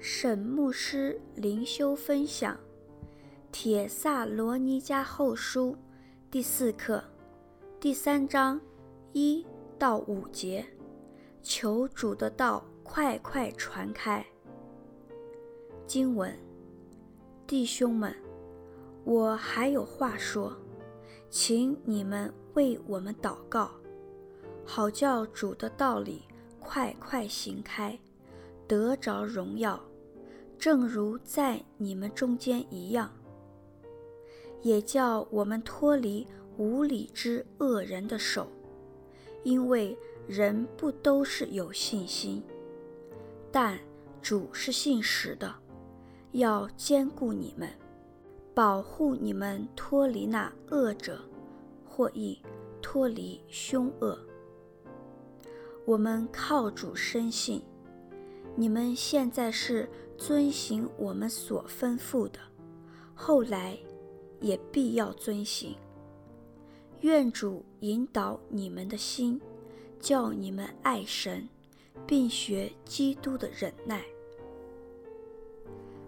沈牧师灵修分享《铁萨罗尼迦后书》第四课第三章一到五节，求主的道快快传开。经文，弟兄们，我还有话说，请你们为我们祷告，好叫主的道理快快行开，得着荣耀。正如在你们中间一样，也叫我们脱离无理之恶人的手，因为人不都是有信心，但主是信实的，要坚固你们，保护你们脱离那恶者，或亦脱离凶恶。我们靠主深信。你们现在是遵行我们所吩咐的，后来也必要遵行。愿主引导你们的心，叫你们爱神，并学基督的忍耐。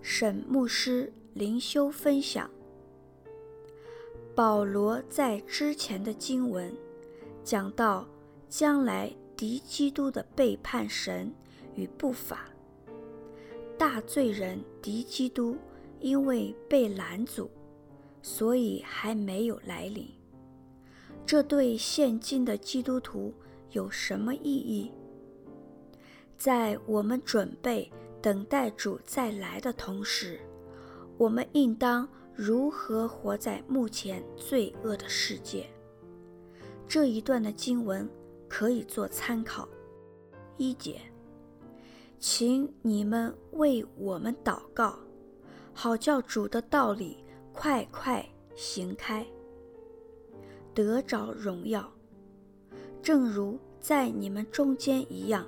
沈牧师灵修分享：保罗在之前的经文讲到，将来敌基督的背叛神。与不法，大罪人敌基督，因为被拦阻，所以还没有来临。这对现今的基督徒有什么意义？在我们准备等待主再来的同时，我们应当如何活在目前罪恶的世界？这一段的经文可以做参考。一节。请你们为我们祷告，好叫主的道理快快行开，得着荣耀，正如在你们中间一样。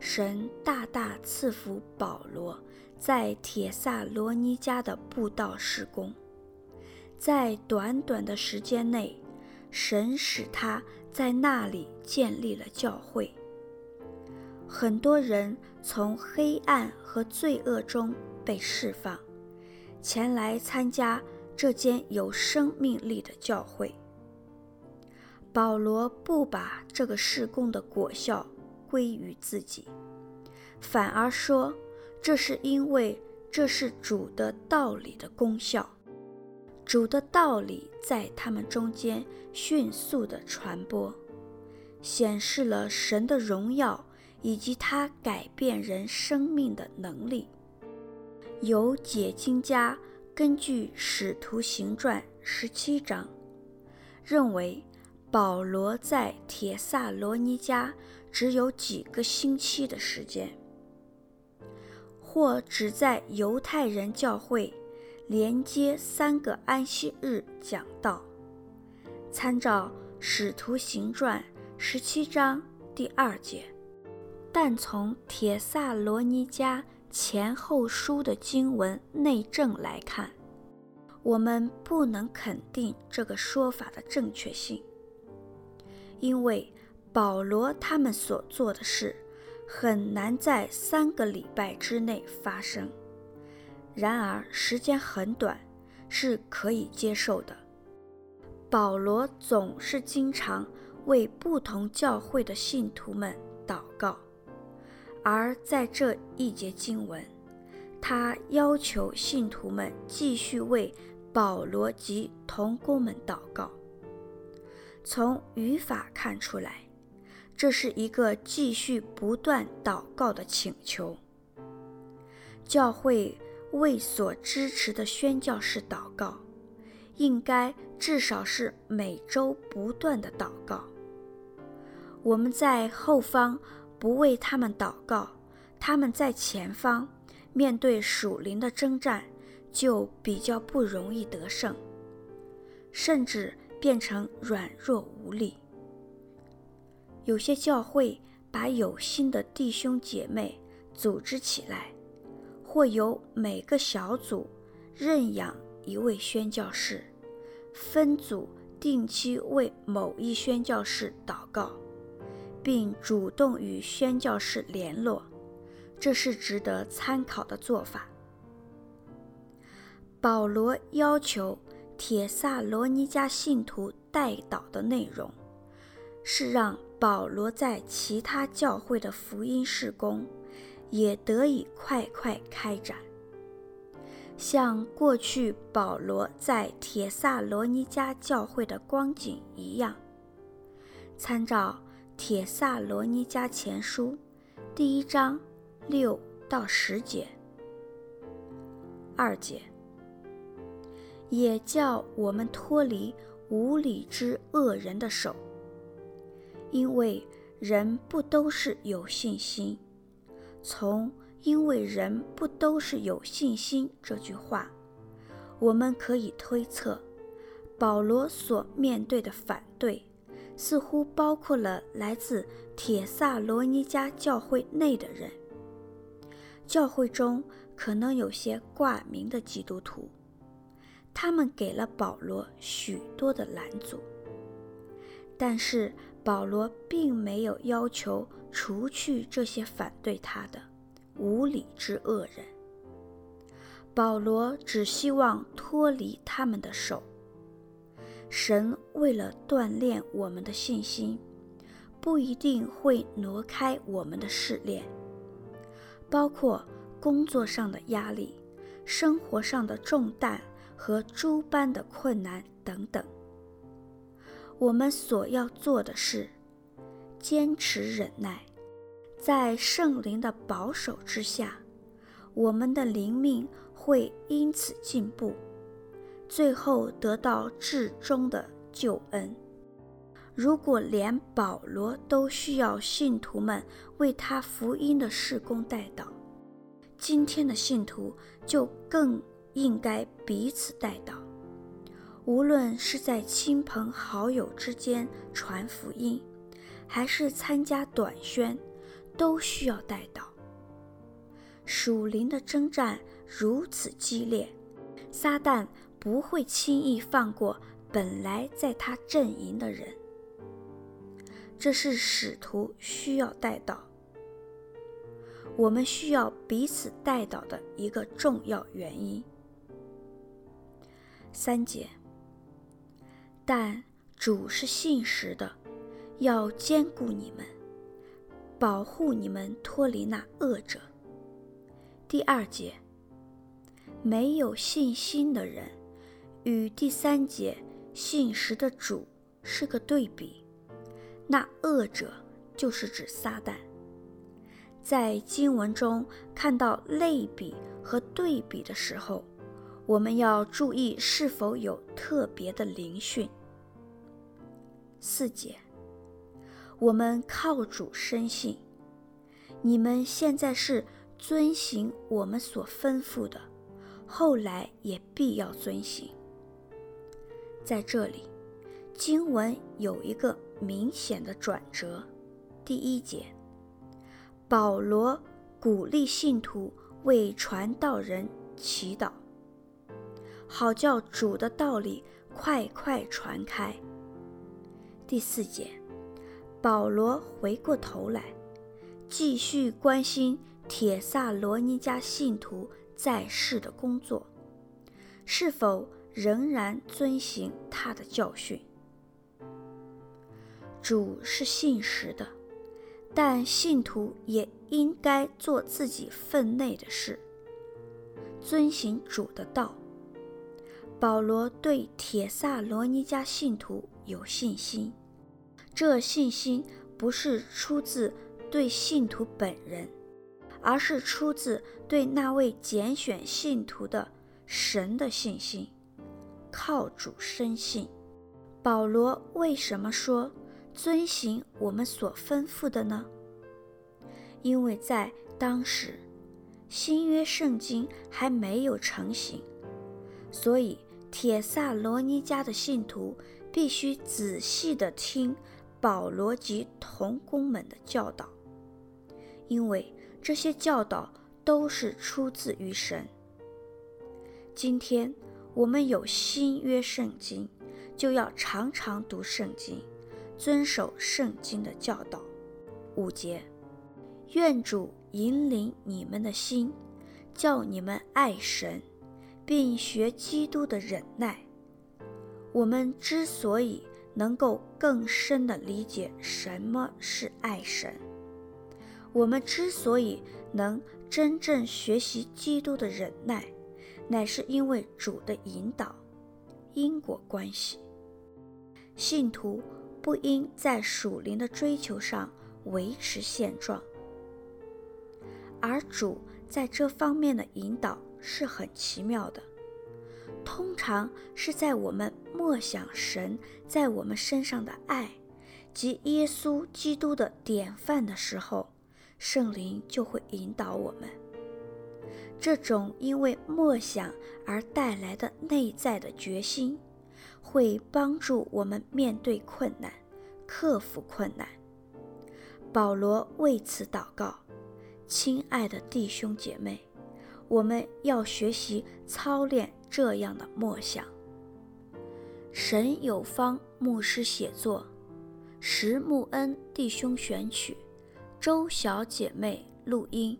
神大大赐福保罗在帖撒罗尼迦的布道事工，在短短的时间内，神使他在那里建立了教会。很多人从黑暗和罪恶中被释放，前来参加这间有生命力的教会。保罗不把这个事工的果效归于自己，反而说这是因为这是主的道理的功效，主的道理在他们中间迅速地传播，显示了神的荣耀。以及他改变人生命的能力，有解经家根据《使徒行传》十七章，认为保罗在帖撒罗尼迦只有几个星期的时间，或只在犹太人教会连接三个安息日讲道。参照《使徒行传》十七章第二节。但从帖撒罗尼迦前后书的经文内证来看，我们不能肯定这个说法的正确性，因为保罗他们所做的事很难在三个礼拜之内发生。然而时间很短，是可以接受的。保罗总是经常为不同教会的信徒们祷告。而在这一节经文，他要求信徒们继续为保罗及同工们祷告。从语法看出来，这是一个继续不断祷告的请求。教会为所支持的宣教士祷告，应该至少是每周不断的祷告。我们在后方。不为他们祷告，他们在前方面对属灵的征战，就比较不容易得胜，甚至变成软弱无力。有些教会把有心的弟兄姐妹组织起来，或由每个小组认养一位宣教士，分组定期为某一宣教士祷告。并主动与宣教士联络，这是值得参考的做法。保罗要求铁萨罗尼迦信徒代祷的内容，是让保罗在其他教会的福音事工也得以快快开展，像过去保罗在铁萨罗尼迦教会的光景一样。参照《铁萨罗尼迦前书》第一章六到十节，二节，也叫我们脱离无理之恶人的手，因为人不都是有信心。从“因为人不都是有信心”这句话，我们可以推测，保罗所面对的反对。似乎包括了来自铁萨罗尼迦教会内的人。教会中可能有些挂名的基督徒，他们给了保罗许多的拦阻。但是保罗并没有要求除去这些反对他的无理之恶人，保罗只希望脱离他们的手。神为了锻炼我们的信心，不一定会挪开我们的试炼，包括工作上的压力、生活上的重担和诸般的困难等等。我们所要做的是坚持忍耐，在圣灵的保守之下，我们的灵命会因此进步。最后得到至终的救恩。如果连保罗都需要信徒们为他福音的事工代祷，今天的信徒就更应该彼此代祷。无论是在亲朋好友之间传福音，还是参加短宣，都需要代祷。属灵的征战如此激烈，撒旦。不会轻易放过本来在他阵营的人，这是使徒需要带到，我们需要彼此带到的一个重要原因。三节，但主是信实的，要坚固你们，保护你们脱离那恶者。第二节，没有信心的人。与第三节信实的主是个对比，那恶者就是指撒旦。在经文中看到类比和对比的时候，我们要注意是否有特别的灵训。四节，我们靠主深信，你们现在是遵行我们所吩咐的，后来也必要遵行。在这里，经文有一个明显的转折。第一节，保罗鼓励信徒为传道人祈祷，好叫主的道理快快传开。第四节，保罗回过头来，继续关心铁萨罗尼加信徒在世的工作，是否仍然遵行他的教训。主是信实的，但信徒也应该做自己分内的事，遵行主的道。保罗对铁萨罗尼迦信徒有信心，这信心不是出自对信徒本人，而是出自对那位拣选信徒的神的信心。靠主深信，保罗为什么说遵行我们所吩咐的呢？因为在当时，新约圣经还没有成型，所以帖撒罗尼迦的信徒必须仔细地听保罗及同工们的教导，因为这些教导都是出自于神。今天。我们有新约圣经，就要常常读圣经，遵守圣经的教导。五节，愿主引领你们的心，叫你们爱神，并学基督的忍耐。我们之所以能够更深地理解什么是爱神，我们之所以能真正学习基督的忍耐，乃是因为主的引导，因果关系。信徒不应在属灵的追求上维持现状。而主在这方面的引导是很奇妙的，通常是在我们默想神在我们身上的爱及耶稣基督的典范的时候，圣灵就会引导我们。这种因为默想而带来的内在的决心，会帮助我们面对困难，克服困难。保罗为此祷告。亲爱的弟兄姐妹，我们要学习操练这样的默想。沈有方牧师写作，石木恩弟兄选曲，周小姐妹录音。